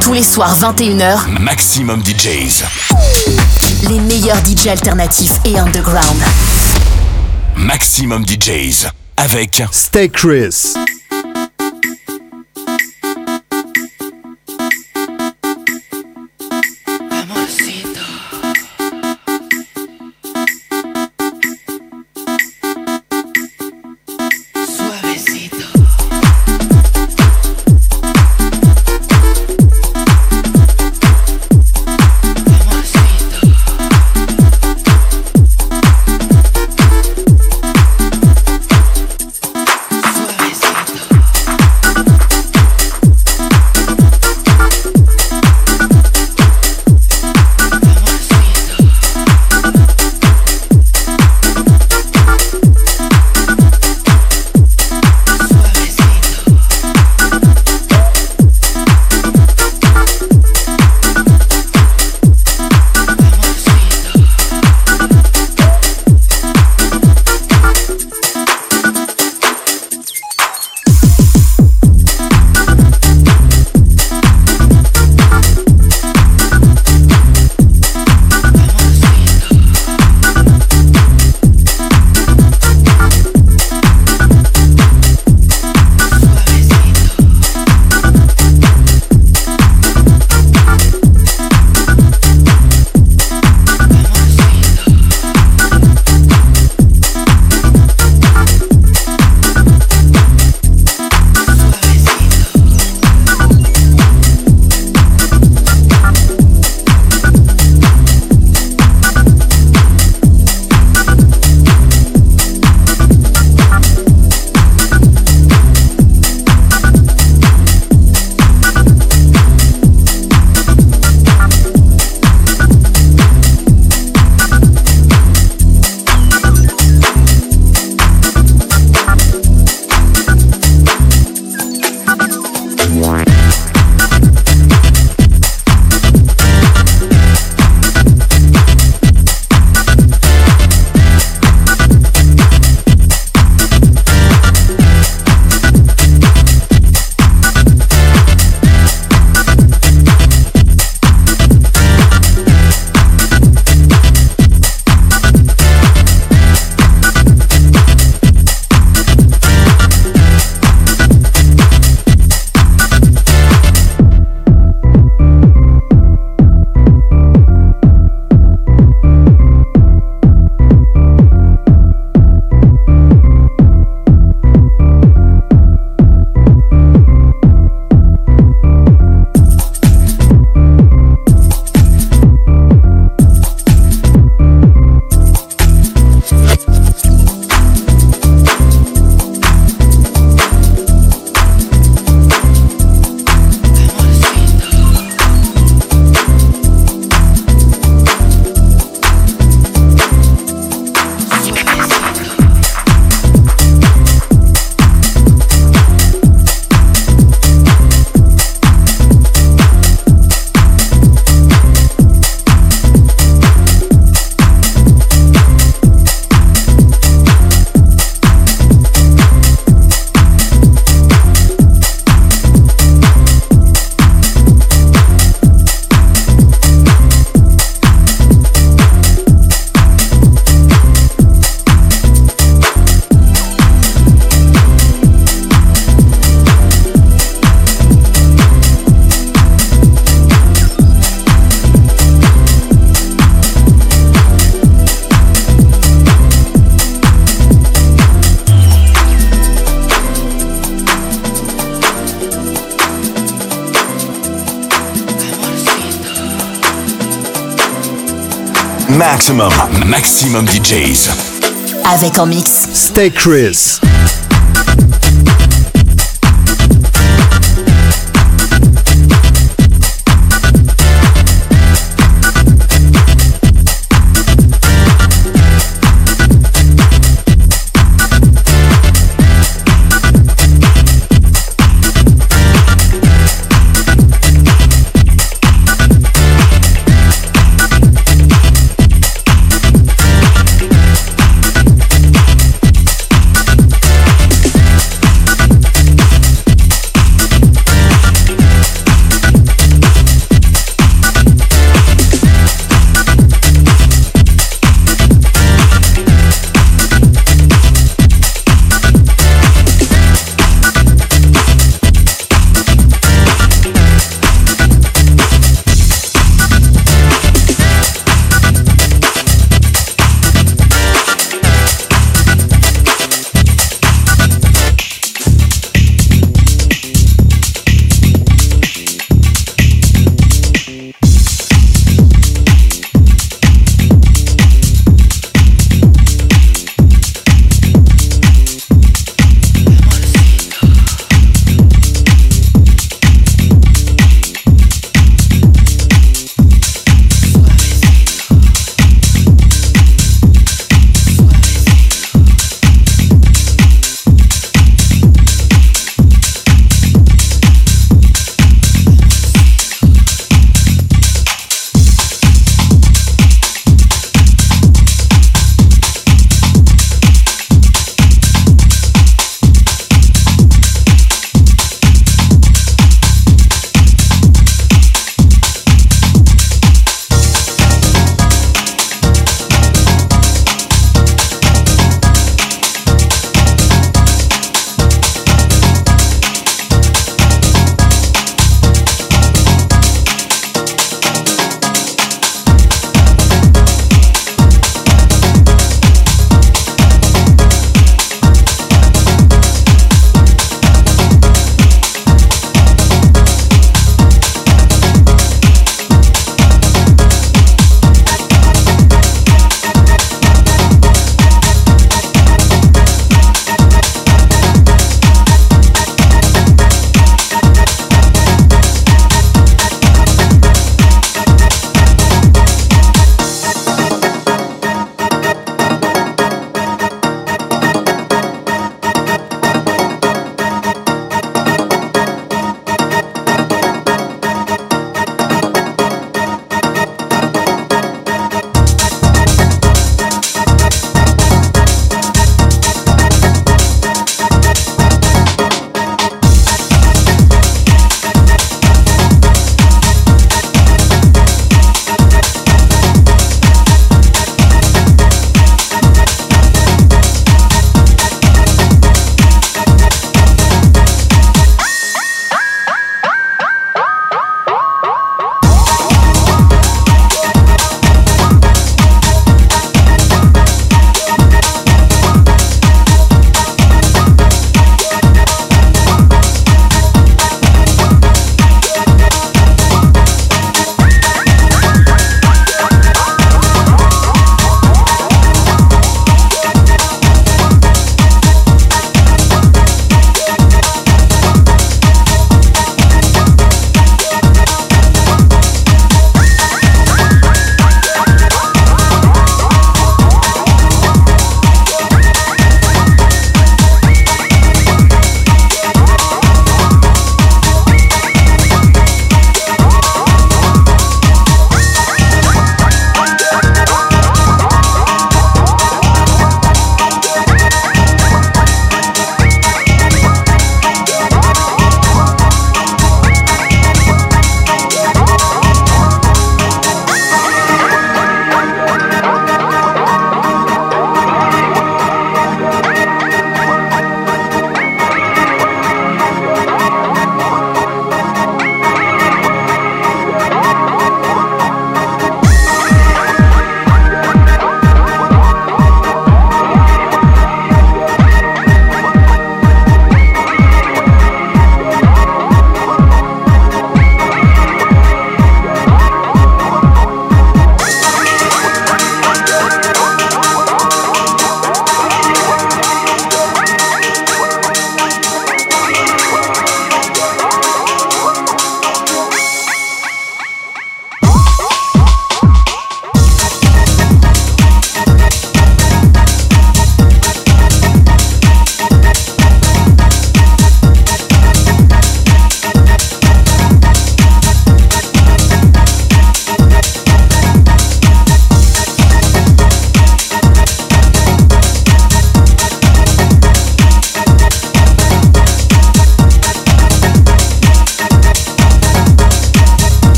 Tous les soirs 21h, Maximum DJs. Les meilleurs DJs alternatifs et underground. Maximum DJs avec Stay Chris. Maximum, maximum DJs. Avec en mix. Stay Chris.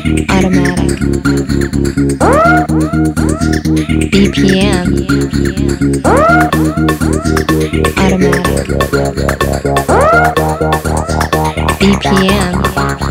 automatic, BPM, automatic, BPM.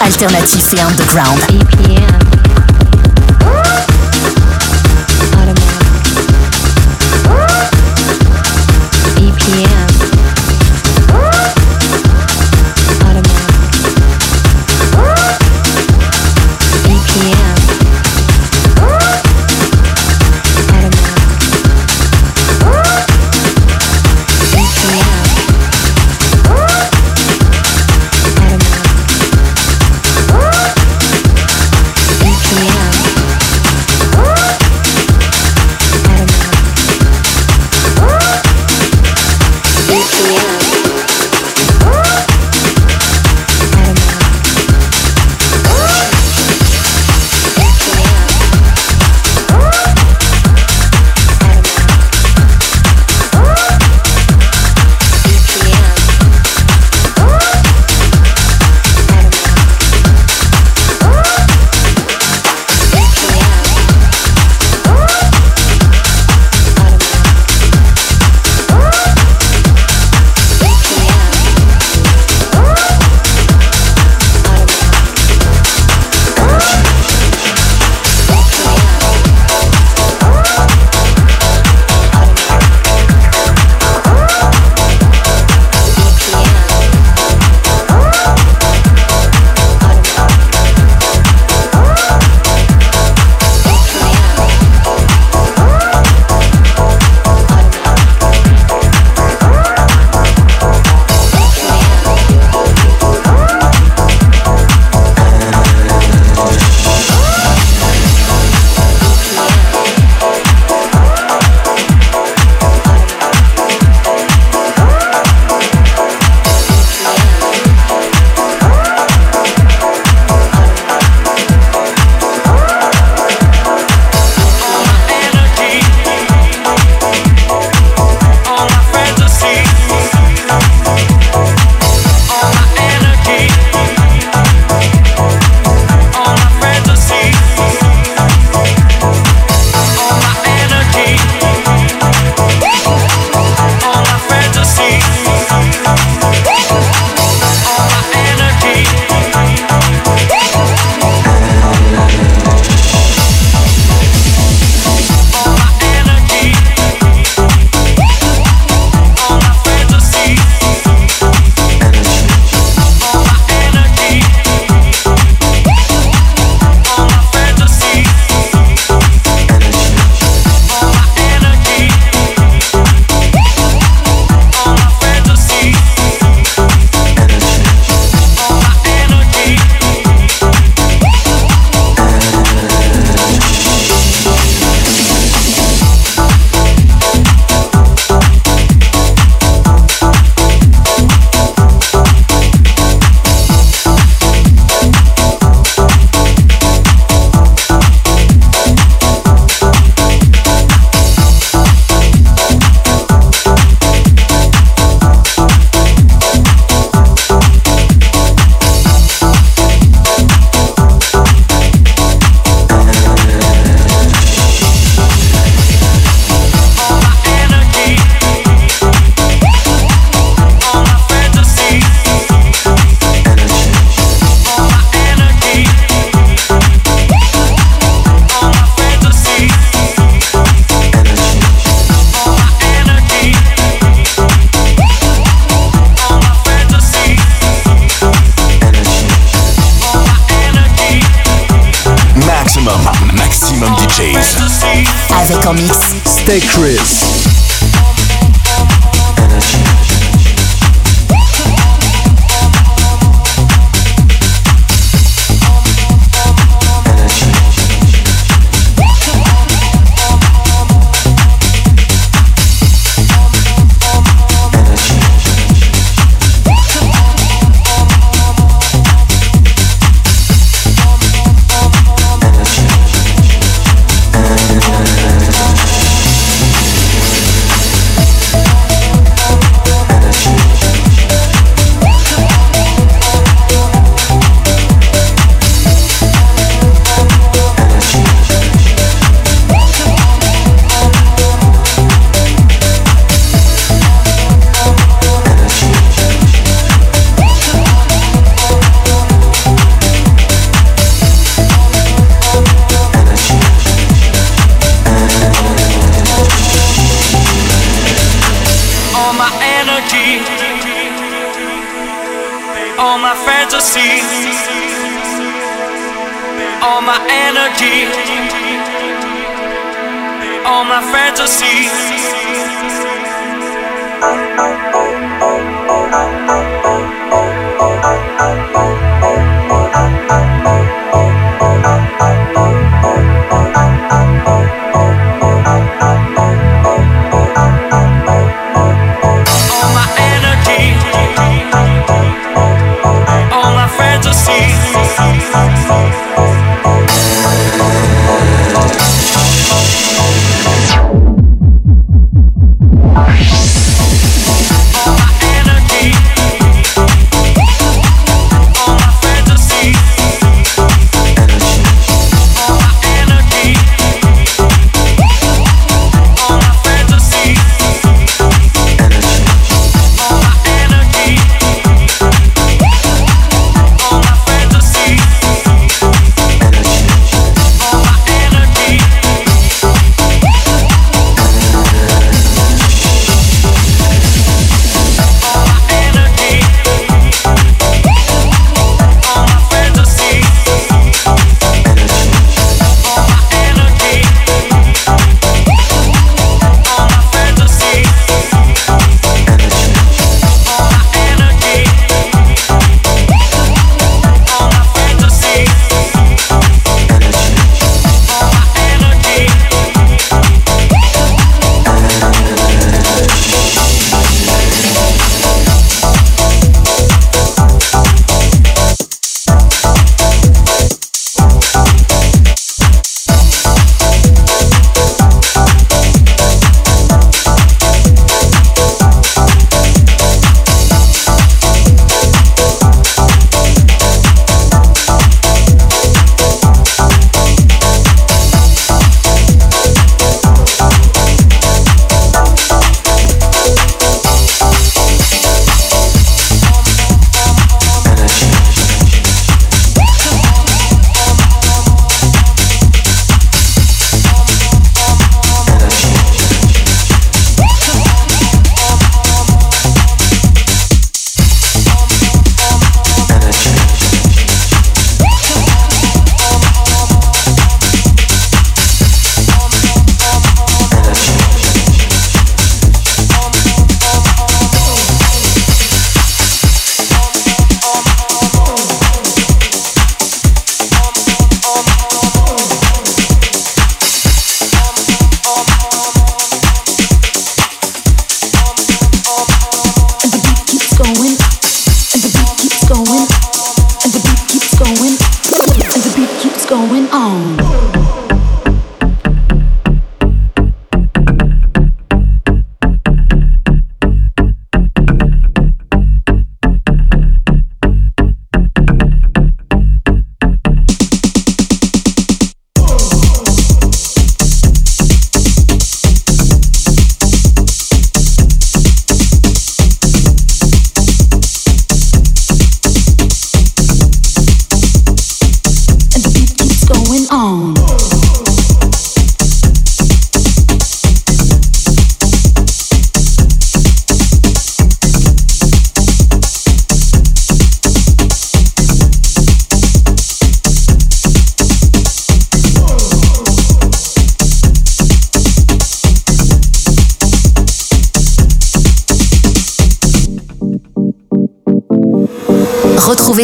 Alternatifs et underground. all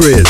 Chris.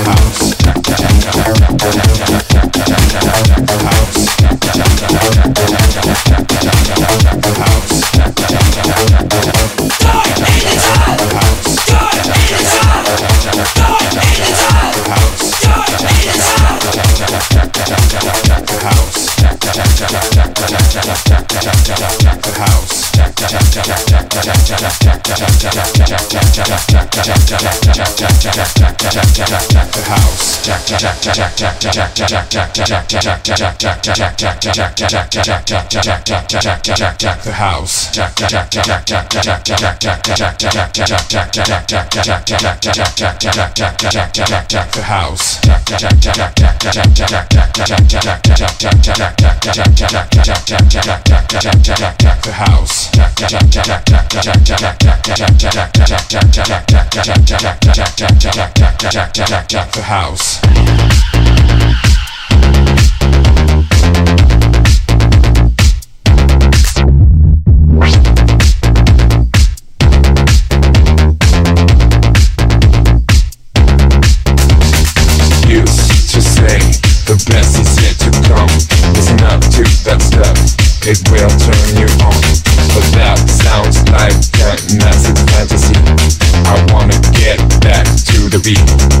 The house. The house. The house. The house. Used to say the best is yet to come. Listen up to that stuff, it will turn you on. But that sounds like a fantasy. I wanna get back to the beat.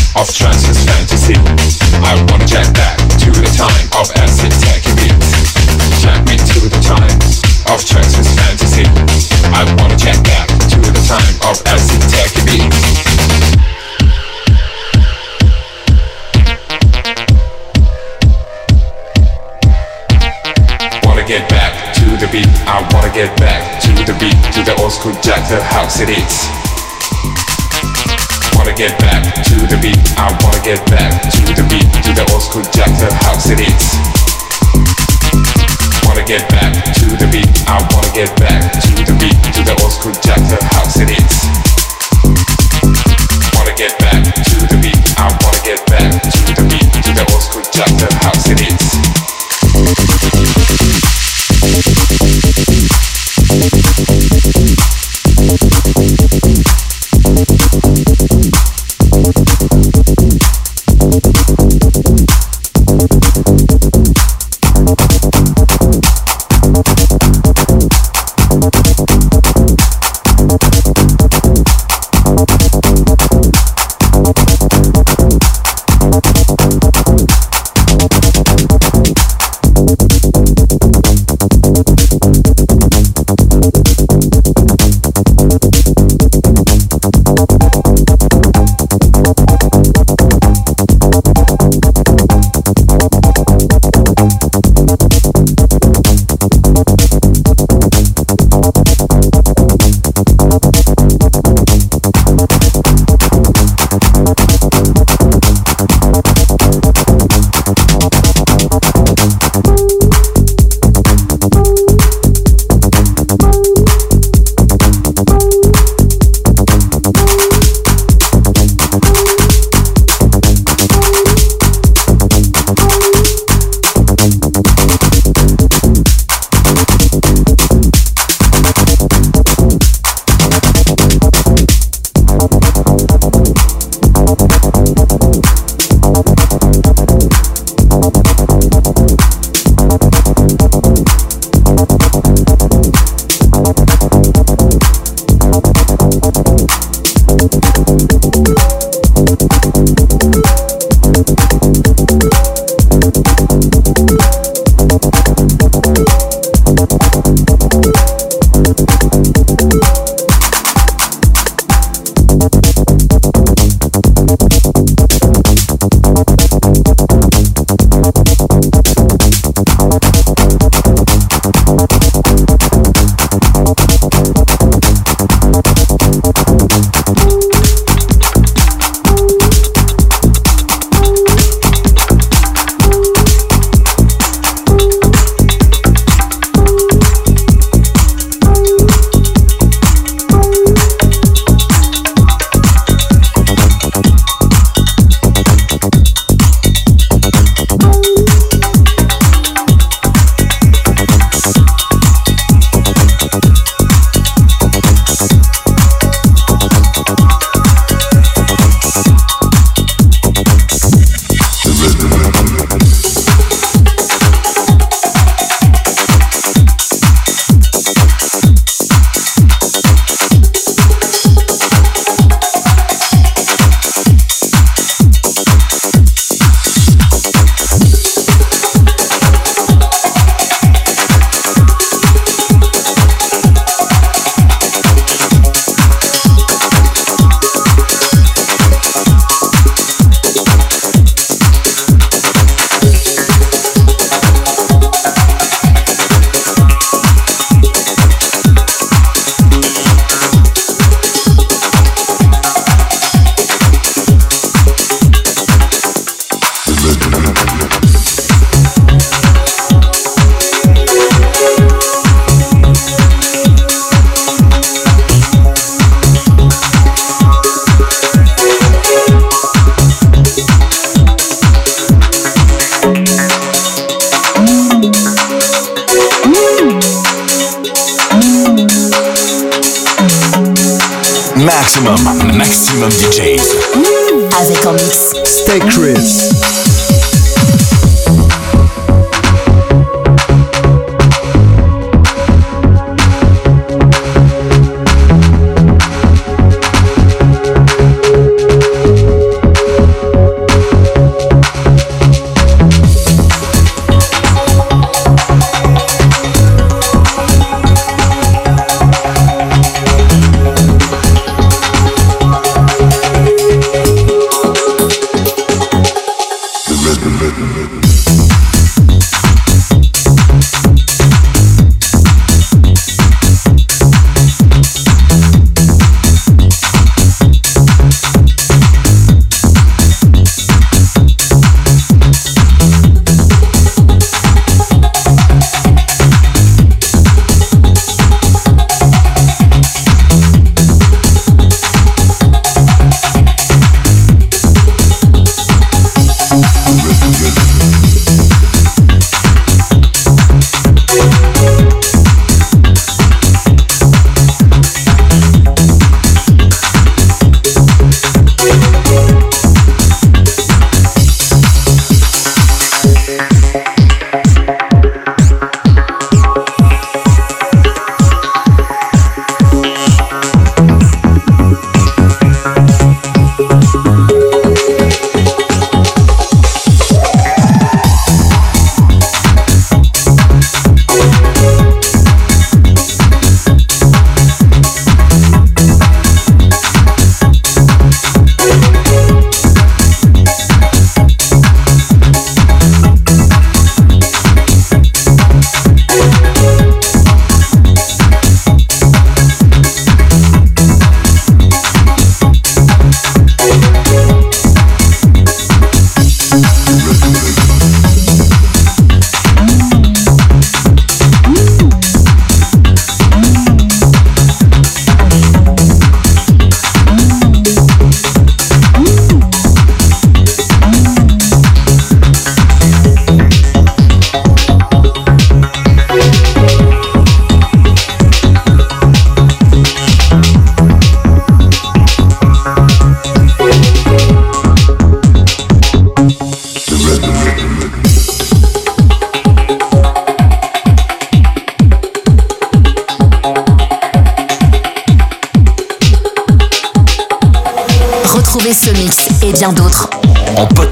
of transverse fantasy. I wanna jack back to the time of acid tech beats. Jack me to the time of transverse fantasy. I wanna jack back to the time of acid tech beats. Get back to the beat. I wanna get back to the beat. To the old school jack, the house it is. Wanna get back to the beat. I wanna get back to the beat. To the old school jack, the house it is. Wanna get back to the beat. I wanna get back to the beat. To the old school jack, the house it is. Wanna get back to the beat. I wanna get back to the beat. To the old school jack, the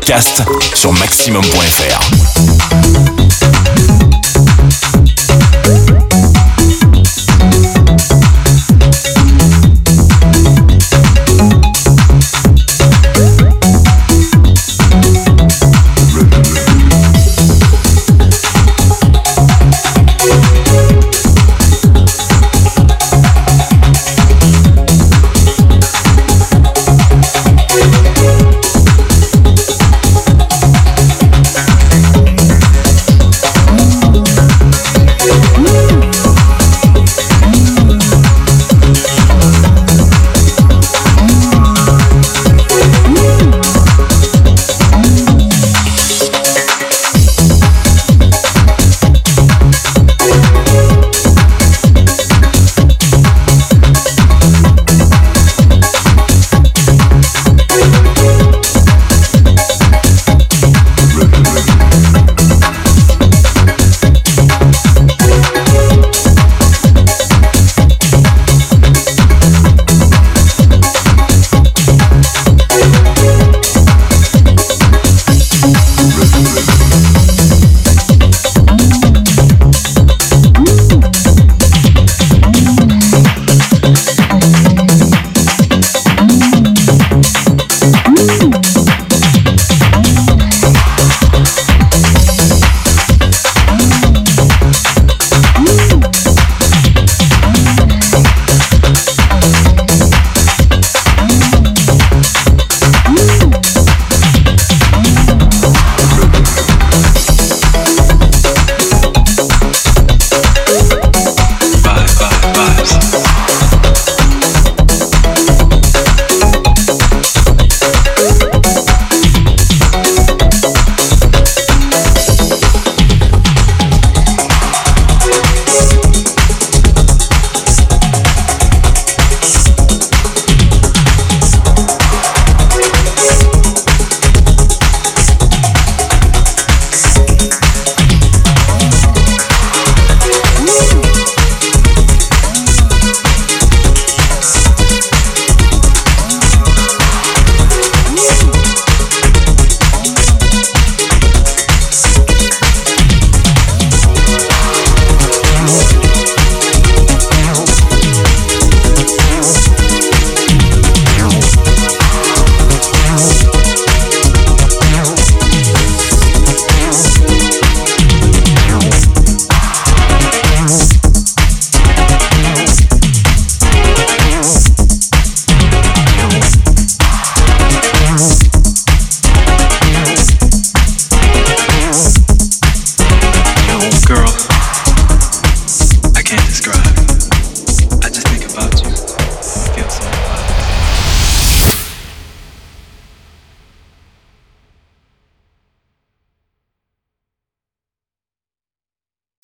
podcast sur maximum.fr.